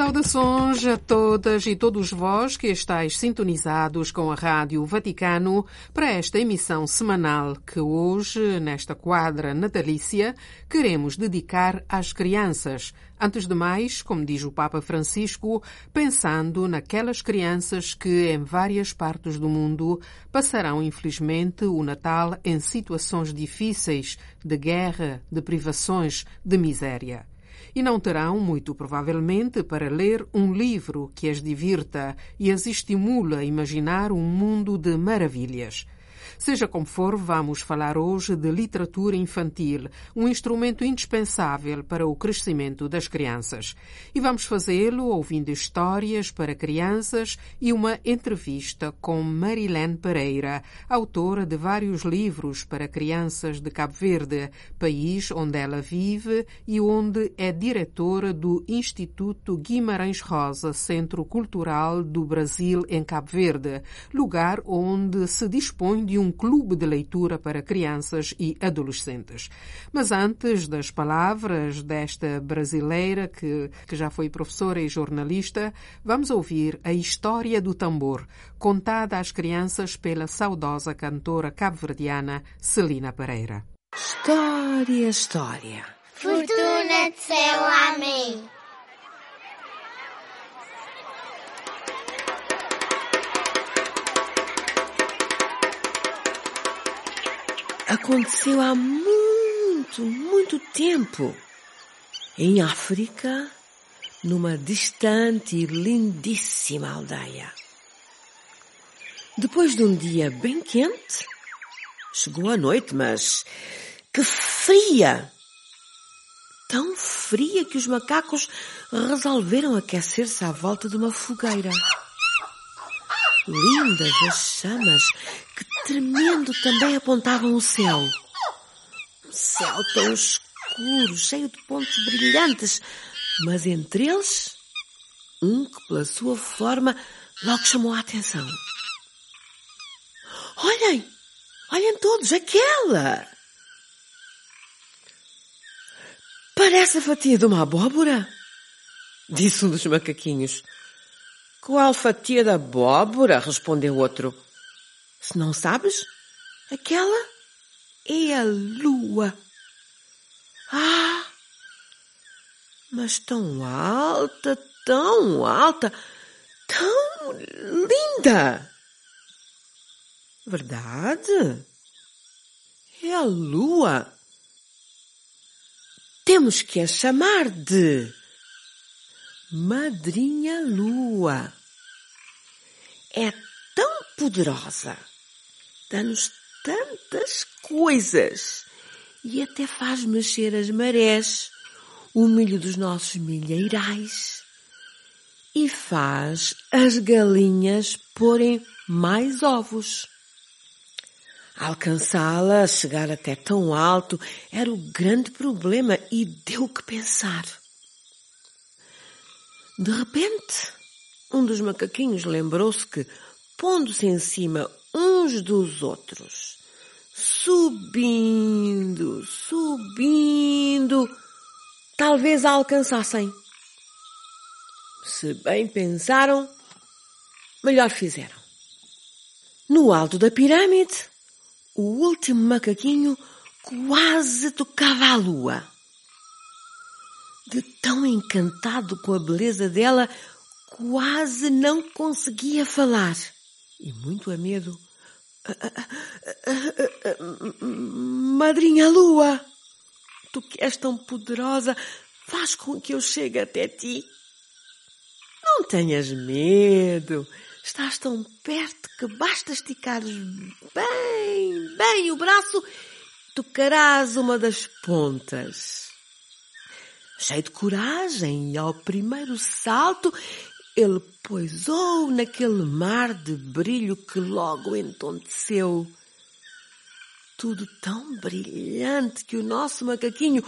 Saudações a todas e todos vós que estáis sintonizados com a Rádio Vaticano para esta emissão semanal que hoje, nesta quadra natalícia, queremos dedicar às crianças. Antes de mais, como diz o Papa Francisco, pensando naquelas crianças que em várias partes do mundo passarão infelizmente o Natal em situações difíceis de guerra, de privações, de miséria e não terão, muito provavelmente, para ler um livro que as divirta e as estimula a imaginar um mundo de maravilhas. Seja como for, vamos falar hoje de literatura infantil, um instrumento indispensável para o crescimento das crianças. E vamos fazê-lo ouvindo histórias para crianças e uma entrevista com Marilene Pereira, autora de vários livros para crianças de Cabo Verde, país onde ela vive e onde é diretora do Instituto Guimarães Rosa, Centro Cultural do Brasil em Cabo Verde, lugar onde se dispõe de um clube de leitura para crianças e adolescentes. Mas antes das palavras desta brasileira que, que já foi professora e jornalista, vamos ouvir a história do tambor, contada às crianças pela saudosa cantora cabo-verdiana Celina Pereira. História, história. Fortuna de céu, amém. Aconteceu há muito, muito tempo. Em África, numa distante e lindíssima aldeia. Depois de um dia bem quente, chegou a noite, mas que fria! Tão fria que os macacos resolveram aquecer-se à volta de uma fogueira. Lindas as chamas que tremendo também apontavam o céu. Um céu tão escuro, cheio de pontos brilhantes, mas entre eles, um que pela sua forma logo chamou a atenção. Olhem! Olhem todos, aquela! Parece a fatia de uma abóbora, disse um dos macaquinhos. Qual fatia da abóbora? respondeu outro. Se não sabes, aquela é a lua. Ah! Mas tão alta, tão alta, tão linda! Verdade? É a lua. Temos que a chamar de Madrinha Lua. É tão poderosa, dá-nos tantas coisas e até faz mexer as marés, o milho dos nossos milheirais e faz as galinhas porem mais ovos. Alcançá-la, chegar até tão alto, era o grande problema e deu que pensar. De repente, um dos macaquinhos lembrou-se que, pondo-se em cima uns dos outros, subindo, subindo, talvez a alcançassem. Se bem pensaram, melhor fizeram. No alto da pirâmide, o último macaquinho quase tocava a lua. De tão encantado com a beleza dela, quase não conseguia falar. E muito a medo. Madrinha Lua, tu que és tão poderosa, faz com que eu chegue até ti. Não tenhas medo. Estás tão perto que basta esticares bem, bem o braço, tocarás uma das pontas. Cheio de coragem ao primeiro salto, ele poisou naquele mar de brilho que logo entonteceu. Tudo tão brilhante que o nosso macaquinho,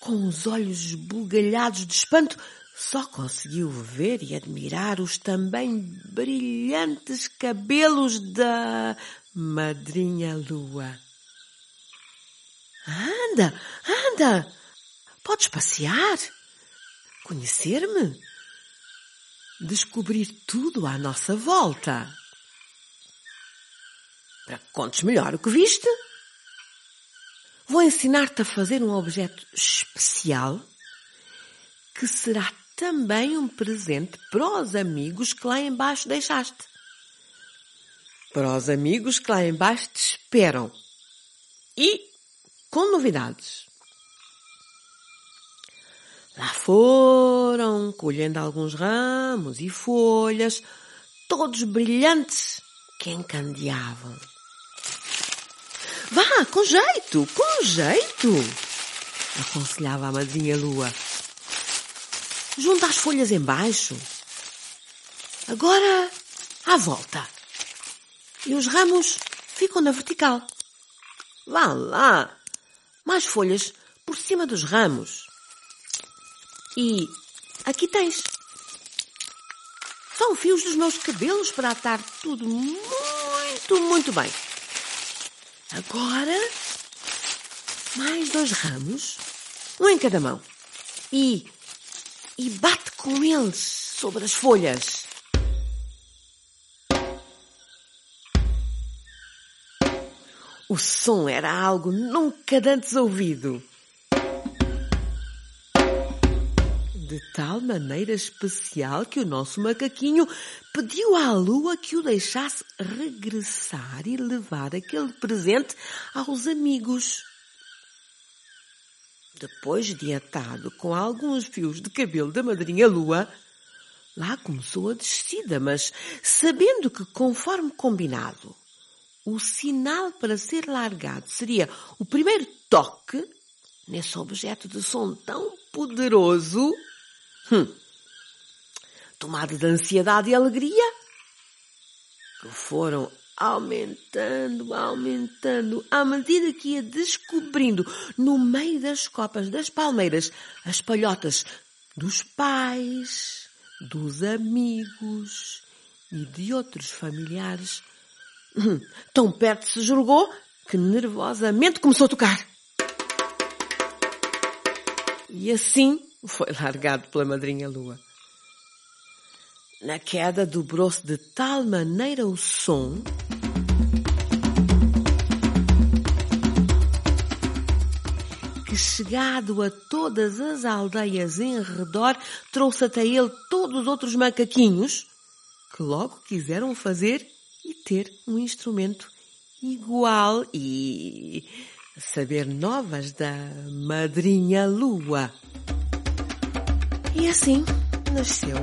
com os olhos esbugalhados de espanto, só conseguiu ver e admirar os também brilhantes cabelos da madrinha lua. Anda, anda! Podes passear, conhecer-me, descobrir tudo à nossa volta. Para que contes melhor o que viste, vou ensinar-te a fazer um objeto especial que será também um presente para os amigos que lá embaixo deixaste. Para os amigos que lá embaixo te esperam. E com novidades. Lá foram, colhendo alguns ramos e folhas, todos brilhantes, que encandeavam. Vá, com jeito, com jeito, aconselhava a madrinha Lua. Junta as folhas embaixo. Agora, à volta. E os ramos ficam na vertical. Vá lá. Mais folhas por cima dos ramos. E aqui tens. São fios dos meus cabelos para atar tudo muito, muito bem. Agora, mais dois ramos, um em cada mão. E e bate com eles sobre as folhas. O som era algo nunca antes ouvido. De tal maneira especial que o nosso macaquinho pediu à lua que o deixasse regressar e levar aquele presente aos amigos. Depois de atado com alguns fios de cabelo da madrinha Lua, lá começou a descida, mas sabendo que, conforme combinado, o sinal para ser largado seria o primeiro toque nesse objeto de som tão poderoso, hum, tomado de ansiedade e alegria, que foram aumentando, aumentando, à medida que ia descobrindo no meio das copas das palmeiras as palhotas dos pais, dos amigos e de outros familiares. Tão perto se julgou que nervosamente começou a tocar. E assim foi largado pela madrinha lua. Na queda dobrou-se de tal maneira o som que, chegado a todas as aldeias em redor, trouxe até ele todos os outros macaquinhos que logo quiseram fazer e ter um instrumento igual e saber novas da madrinha lua. E assim nasceu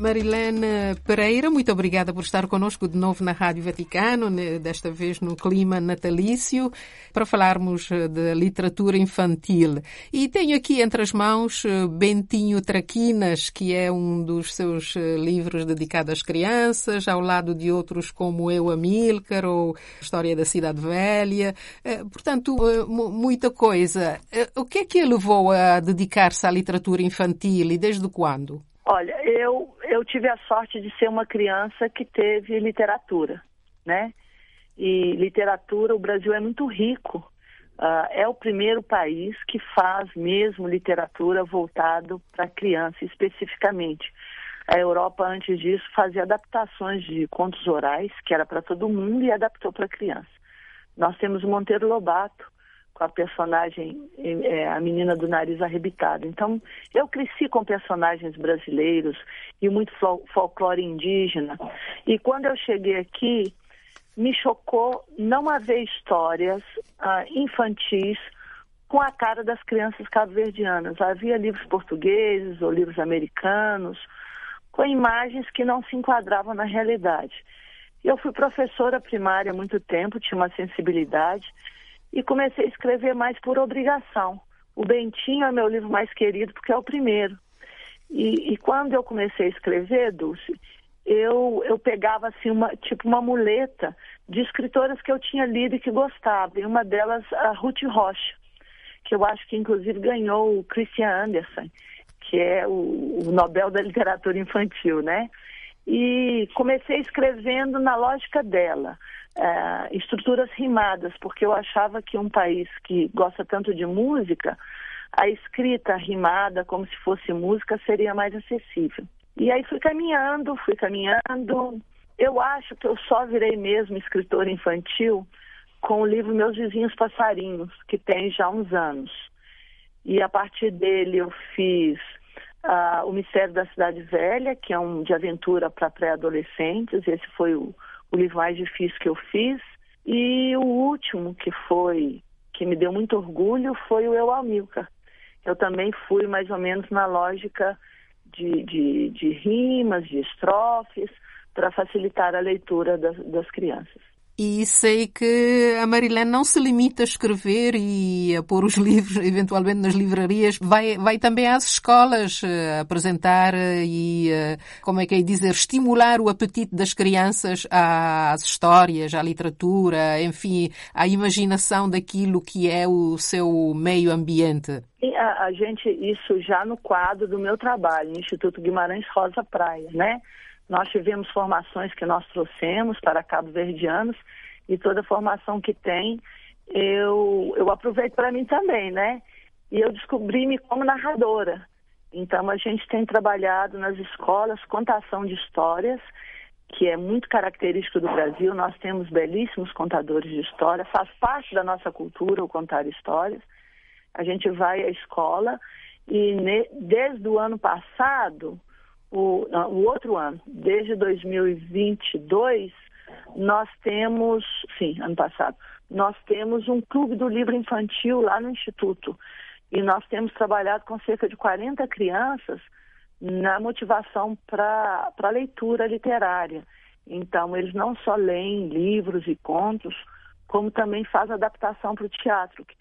Marilene Pereira, muito obrigada por estar conosco de novo na Rádio Vaticano, desta vez no clima natalício, para falarmos eh, de literatura infantil. E tenho aqui entre as mãos eh, Bentinho Traquinas, que é um dos seus eh, livros dedicados às crianças, ao lado de outros como Eu, Amílcar, ou História da Cidade Velha. Portanto, muita coisa. O que é que levou a dedicar-se à literatura infantil e desde quando? Olha, eu, eu tive a sorte de ser uma criança que teve literatura, né? E literatura, o Brasil é muito rico. Uh, é o primeiro país que faz mesmo literatura voltado para criança especificamente. A Europa, antes disso, fazia adaptações de contos orais, que era para todo mundo, e adaptou para criança. Nós temos o Monteiro Lobato, com a personagem, é, a menina do nariz arrebitado. Então, eu cresci com personagens brasileiros e muito folclore indígena. E quando eu cheguei aqui, me chocou não haver histórias ah, infantis com a cara das crianças cabo-verdianas. Havia livros portugueses ou livros americanos com imagens que não se enquadravam na realidade. Eu fui professora primária há muito tempo, tinha uma sensibilidade e comecei a escrever mais por obrigação. O Bentinho é meu livro mais querido porque é o primeiro. E, e quando eu comecei a escrever, Dulce, eu, eu pegava assim uma tipo uma muleta de escritoras que eu tinha lido e que gostava. E uma delas, a Ruth Rocha. que eu acho que inclusive ganhou o Christian Andersen, que é o, o Nobel da Literatura Infantil, né? E comecei escrevendo na lógica dela, uh, estruturas rimadas, porque eu achava que um país que gosta tanto de música, a escrita rimada, como se fosse música, seria mais acessível. E aí fui caminhando, fui caminhando. Eu acho que eu só virei mesmo escritora infantil com o livro Meus Vizinhos Passarinhos, que tem já uns anos. E a partir dele eu fiz uh, O Mistério da Cidade Velha, que é um de aventura para pré-adolescentes. Esse foi o, o livro mais difícil que eu fiz. E o último, que foi, que me deu muito orgulho, foi o Eu Amilcar. Eu também fui mais ou menos na lógica de, de, de rimas, de estrofes, para facilitar a leitura das, das crianças. E sei que a Marilene não se limita a escrever e a pôr os livros, eventualmente, nas livrarias. Vai, vai também às escolas uh, apresentar uh, e, uh, como é que é dizer, estimular o apetite das crianças às histórias, à literatura, enfim, à imaginação daquilo que é o seu meio ambiente. E a, a gente, isso já no quadro do meu trabalho, no Instituto Guimarães Rosa Praia, né? Nós tivemos formações que nós trouxemos para Cabo Verdeanos e toda formação que tem, eu, eu aproveito para mim também, né? E eu descobri-me como narradora. Então, a gente tem trabalhado nas escolas contação de histórias, que é muito característico do Brasil. Nós temos belíssimos contadores de história, faz parte da nossa cultura o contar histórias. A gente vai à escola e ne, desde o ano passado o, o outro ano, desde 2022, nós temos, sim, ano passado, nós temos um clube do livro infantil lá no Instituto. E nós temos trabalhado com cerca de 40 crianças na motivação para a leitura literária. Então, eles não só leem livros e contos, como também fazem adaptação para o teatro, que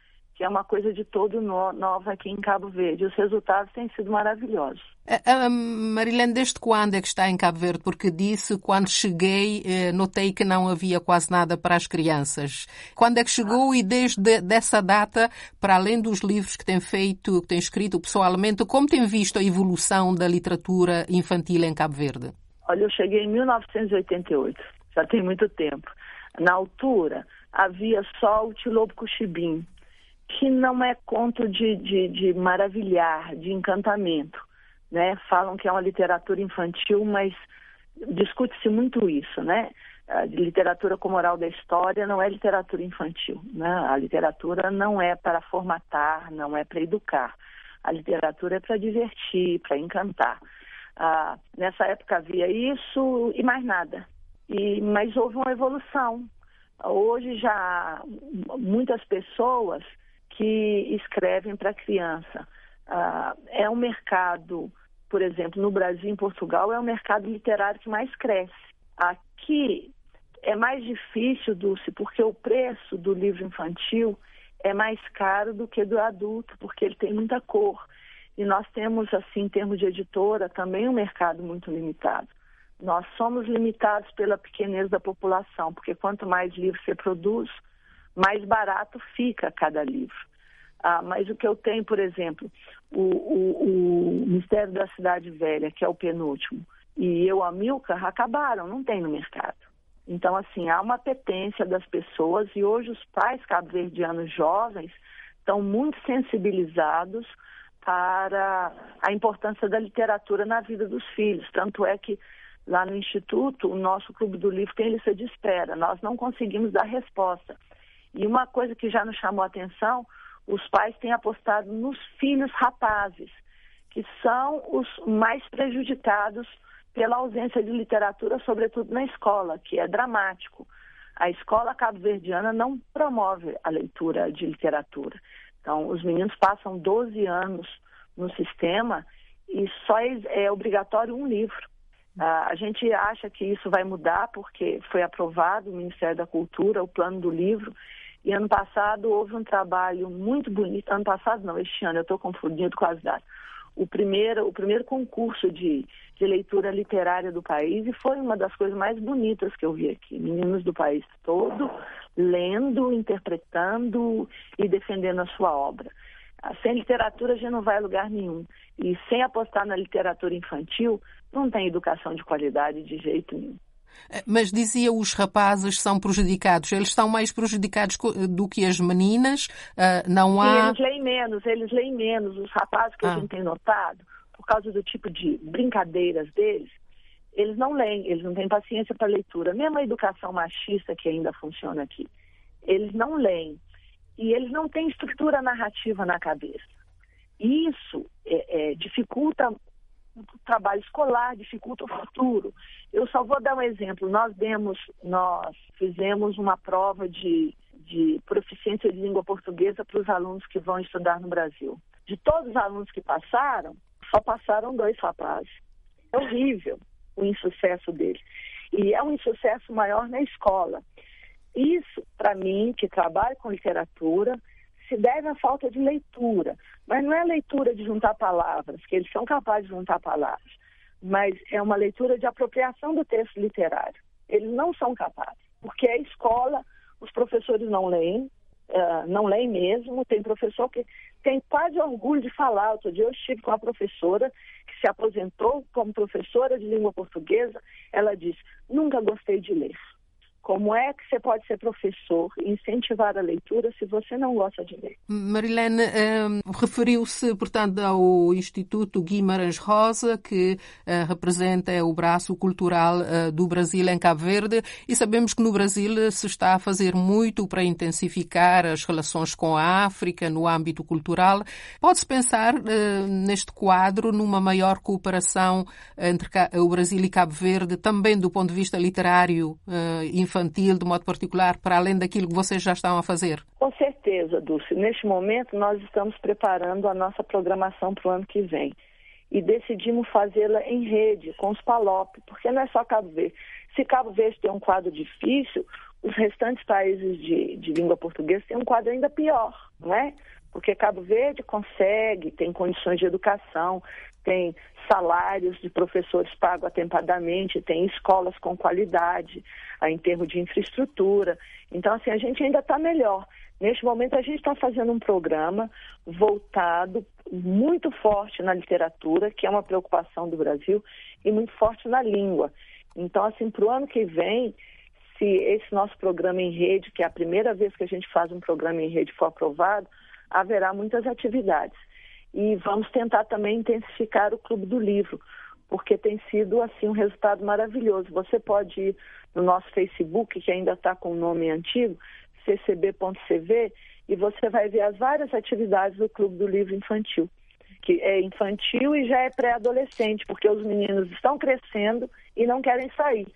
é uma coisa de todo no, nova aqui em Cabo Verde. Os resultados têm sido maravilhosos. Uh, Marilene, desde quando é que está em Cabo Verde? Porque disse, quando cheguei, eh, notei que não havia quase nada para as crianças. Quando é que chegou e desde dessa data, para além dos livros que tem feito, que tem escrito pessoalmente, como tem visto a evolução da literatura infantil em Cabo Verde? Olha, eu cheguei em 1988, já tem muito tempo. Na altura, havia só o Tilobo Cuxibim, que não é conto de, de, de maravilhar, de encantamento. Né? Falam que é uma literatura infantil, mas discute-se muito isso, né? A literatura como oral da história não é literatura infantil, né? A literatura não é para formatar, não é para educar. A literatura é para divertir, para encantar. Ah, nessa época havia isso e mais nada. E, mas houve uma evolução. Hoje já muitas pessoas que escrevem para criança. Ah, é um mercado, por exemplo, no Brasil e em Portugal, é o mercado literário que mais cresce. Aqui é mais difícil, Dulce, porque o preço do livro infantil é mais caro do que do adulto, porque ele tem muita cor. E nós temos, assim, em termos de editora, também um mercado muito limitado. Nós somos limitados pela pequenez da população, porque quanto mais livros você produz, mais barato fica cada livro. Ah, mas o que eu tenho, por exemplo, o, o, o Mistério da Cidade Velha, que é o penúltimo, e eu, a Milka, acabaram, não tem no mercado. Então, assim, há uma apetência das pessoas e hoje os pais cabo-verdianos jovens estão muito sensibilizados para a importância da literatura na vida dos filhos. Tanto é que lá no Instituto, o nosso Clube do Livro tem lista de espera. Nós não conseguimos dar resposta. E uma coisa que já nos chamou a atenção, os pais têm apostado nos filhos rapazes, que são os mais prejudicados pela ausência de literatura, sobretudo na escola, que é dramático. A escola cabo-verdiana não promove a leitura de literatura. Então, os meninos passam 12 anos no sistema e só é, obrigatório um livro. Ah, a gente acha que isso vai mudar porque foi aprovado o Ministério da Cultura, o plano do livro, e ano passado houve um trabalho muito bonito, ano passado não, este ano, eu estou confundindo com as datas. o primeiro, o primeiro concurso de, de leitura literária do país e foi uma das coisas mais bonitas que eu vi aqui. Meninos do país todo lendo, interpretando e defendendo a sua obra. Sem literatura a gente não vai a lugar nenhum. E sem apostar na literatura infantil, não tem educação de qualidade de jeito nenhum. Eh, mas dizia os rapazes são prejudicados. Eles estão mais prejudicados do que as meninas? Uh, não há... Sim, eles leem menos, eles leem menos. Os rapazes que ah. a gente tem notado, por causa do tipo de brincadeiras deles, eles não leem, eles não têm paciência para leitura. Mesmo a educação machista que ainda funciona aqui, eles não leem. E eles não têm estrutura narrativa na cabeça. Isso é, é, dificulta o trabalho escolar, dificulta o futuro. Eu só vou dar um exemplo. Nós demos, nós fizemos uma prova de, de proficiência de língua portuguesa para os alunos que vão estudar no Brasil. De todos os alunos que passaram, só passaram dois rapazes. É horrível o insucesso deles. E é um insucesso maior na escola. Isso, para mim, que trabalho com literatura, se deve à falta de leitura. Mas não é leitura de juntar palavras, que eles são capazes de juntar palavras, mas é uma leitura de apropriação do texto literário. Eles não são capazes, porque a escola, os professores não leem, uh, não leem mesmo. Tem professor que tem quase orgulho de falar. Outro dia eu estive com uma professora que se aposentou como professora de língua portuguesa. Ela disse: Nunca gostei de ler. Como é que você pode ser professor e incentivar a leitura se você não gosta de ler? Marilene um, referiu-se, portanto, ao Instituto Guimarães Rosa, que uh, representa o braço cultural uh, do Brasil em Cabo Verde, e sabemos que no Brasil se está a fazer muito para intensificar as relações com a África no âmbito cultural. Pode-se pensar uh, neste quadro numa maior cooperação entre o Brasil e Cabo Verde, também do ponto de vista literário infantil? Infantil, de modo particular, para além daquilo que vocês já estão a fazer? Com certeza, Dulce. Neste momento, nós estamos preparando a nossa programação para o ano que vem. E decidimos fazê-la em rede, com os PALOP, porque não é só Cabo Verde. Se Cabo Verde tem um quadro difícil, os restantes países de, de língua portuguesa têm um quadro ainda pior, não é? Porque Cabo Verde consegue, tem condições de educação, tem salários de professores pagos atempadamente, tem escolas com qualidade em termos de infraestrutura. Então, assim, a gente ainda está melhor. Neste momento, a gente está fazendo um programa voltado muito forte na literatura, que é uma preocupação do Brasil, e muito forte na língua. Então, assim, para o ano que vem, se esse nosso programa em rede, que é a primeira vez que a gente faz um programa em rede, for aprovado, haverá muitas atividades. E vamos tentar também intensificar o Clube do Livro, porque tem sido assim um resultado maravilhoso. Você pode ir no nosso Facebook, que ainda está com o nome antigo, ccb.cv, e você vai ver as várias atividades do Clube do Livro Infantil, que é infantil e já é pré-adolescente, porque os meninos estão crescendo e não querem sair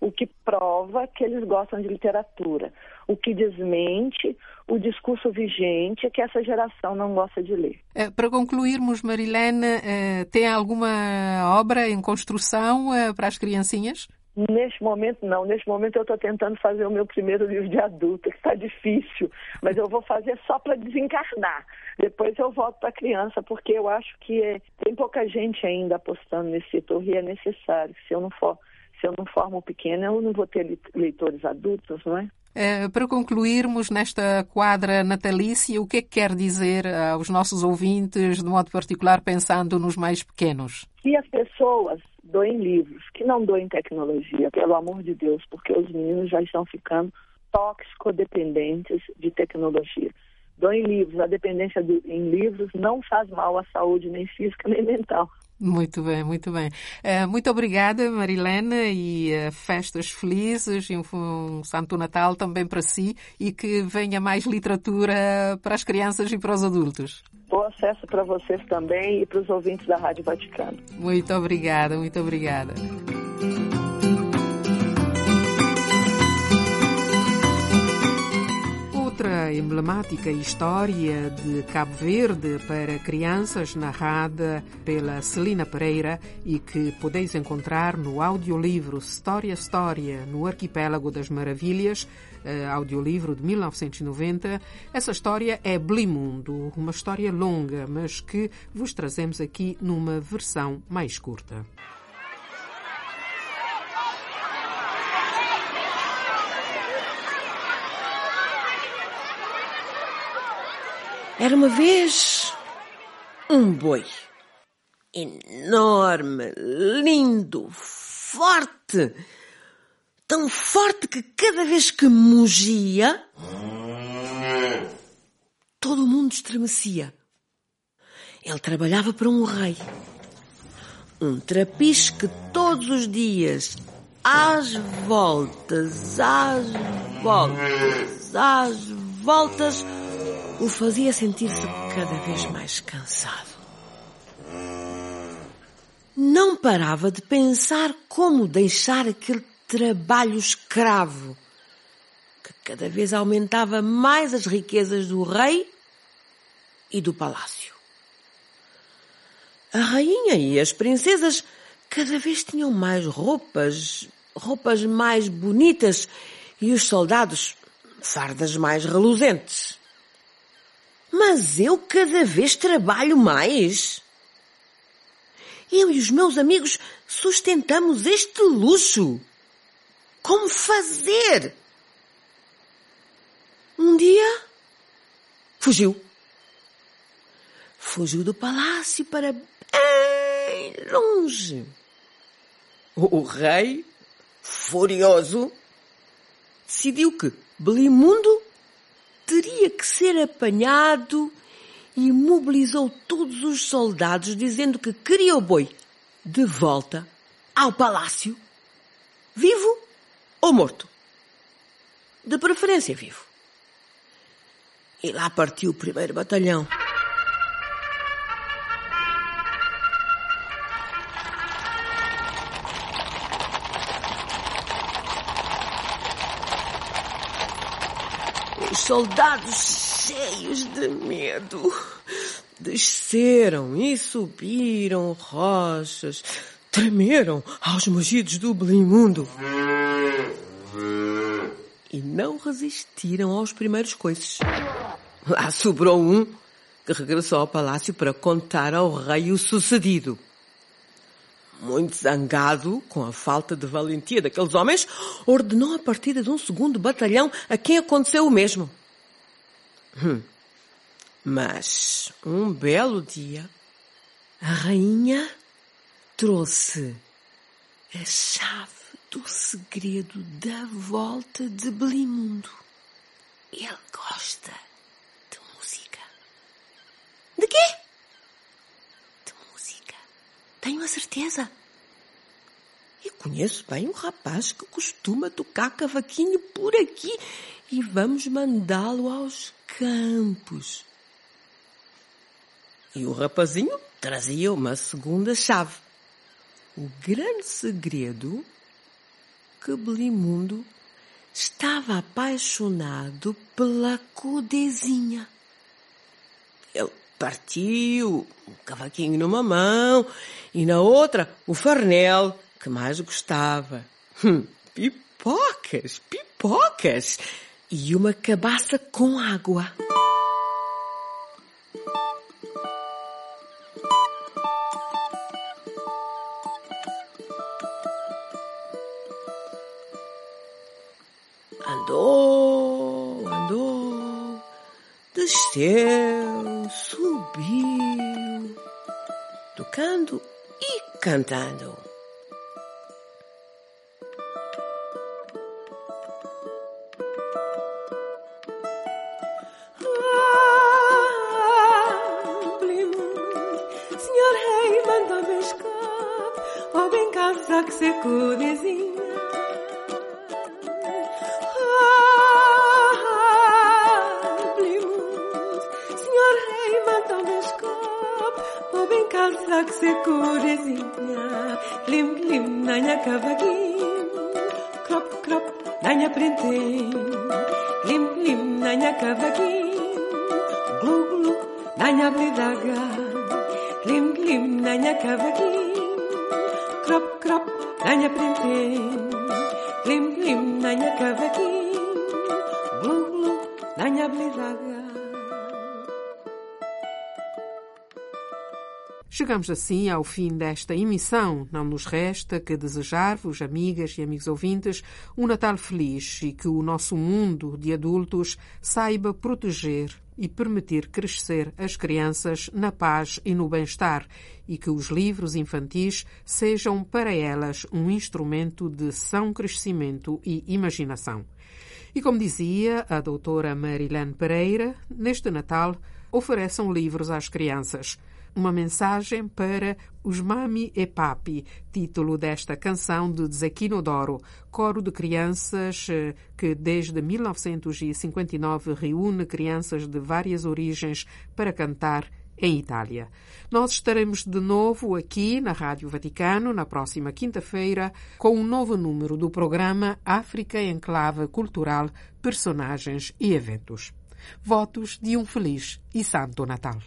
o que prova que eles gostam de literatura, o que desmente o discurso vigente que essa geração não gosta de ler. É, para concluirmos, Marilene, é, tem alguma obra em construção é, para as criancinhas? Neste momento, não. Neste momento, eu estou tentando fazer o meu primeiro livro de adulto, que está difícil, mas eu vou fazer só para desencarnar. Depois eu volto para criança, porque eu acho que é, tem pouca gente ainda apostando nesse setor e é necessário. Se eu não for se eu não formo pequena, eu não vou ter leitores adultos, não é? é? para concluirmos nesta quadra natalícia, o que é que quer dizer aos nossos ouvintes, de modo particular pensando nos mais pequenos? Que as pessoas doem livros, que não doem tecnologia, pelo amor de Deus, porque os meninos já estão ficando tóxico-dependentes de tecnologia. Doem livros, a dependência de, em livros não faz mal à saúde, nem física nem mental. Muito bem, muito bem. Uh, muito obrigada, Marilena, e uh, festas felizes e um, um, Santo Natal também para si e que venha mais literatura para as crianças e para os adultos. Bom acesso para vocês também e para os ouvintes da Rádio Vaticano. Muito obrigada, muito obrigada. Outra emblemática história de Cabo Verde para crianças, narrada pela Celina Pereira e que podeis encontrar no audiolivro História História no Arquipélago das Maravilhas, uh, audiolivro de 1990. Essa história é Blimundo, uma história longa, mas que vos trazemos aqui numa versão mais curta. Era uma vez um boi. Enorme, lindo, forte. Tão forte que cada vez que mugia, todo o mundo estremecia. Ele trabalhava para um rei. Um trapiche que todos os dias, às voltas, às voltas, às voltas, o fazia sentir-se cada vez mais cansado. Não parava de pensar como deixar aquele trabalho escravo, que cada vez aumentava mais as riquezas do rei e do palácio. A rainha e as princesas cada vez tinham mais roupas, roupas mais bonitas e os soldados fardas mais reluzentes. Mas eu cada vez trabalho mais. Eu e os meus amigos sustentamos este luxo. Como fazer? Um dia fugiu. Fugiu do palácio para bem longe. O, rei, furioso, decidiu que Belimundo teria que ser apanhado e mobilizou todos os soldados dizendo que queria o boi de volta ao palácio, vivo ou morto. De preferência vivo. E lá partiu o primeiro batalhão. Soldados, cheios de medo, desceram e subiram rochas, tremeram aos mugidos do Blimundo. E não resistiram aos primeiros coices. Lá sobrou um que regressou ao palácio para contar ao rei o sucedido. Muito zangado com a falta de valentia daqueles homens, ordenou a partida de um segundo batalhão a quem aconteceu o mesmo. Hum. Mas, um belo dia, a rainha trouxe a chave do segredo da volta de Belimundo. Ele gosta de música. De quê? Tenho a certeza. E conheço bem um rapaz que costuma tocar cavaquinho por aqui e vamos mandá-lo aos campos. E o rapazinho trazia uma segunda chave. O grande segredo que Belimundo estava apaixonado pela Codezinha. Ele partiu o cavaquinho numa mão e na outra o farnel que mais gostava. Hum, pipocas, pipocas e uma cabaça com água. Andou, andou, desceu, tocando e cantando. cavaquinho, crop, crop, nanha prentinho, lim, lim, nanha cavaquinho, glu, glu, nanha bledaga, lim, lim, nanha cavaquinho, crop, crop, nanha prentinho, lim, lim, nanha cavaquinho, glu, glu, nanha bledaga. Chegamos assim ao fim desta emissão. Não nos resta que desejar-vos, amigas e amigos ouvintes, um Natal feliz e que o nosso mundo de adultos saiba proteger e permitir crescer as crianças na paz e no bem-estar e que os livros infantis sejam para elas um instrumento de são crescimento e imaginação. E como dizia a doutora Marilene Pereira, neste Natal ofereçam livros às crianças uma mensagem para os Mami e Papi, título desta canção de Zequino Doro, coro de crianças eh, que desde 1959 reúne crianças de várias origens para cantar em Itália. Nós estaremos de novo aqui na Rádio Vaticano na próxima quinta-feira com um novo número do programa África Enclave Cultural, Personagens e Eventos. Votos de um feliz e santo Natal.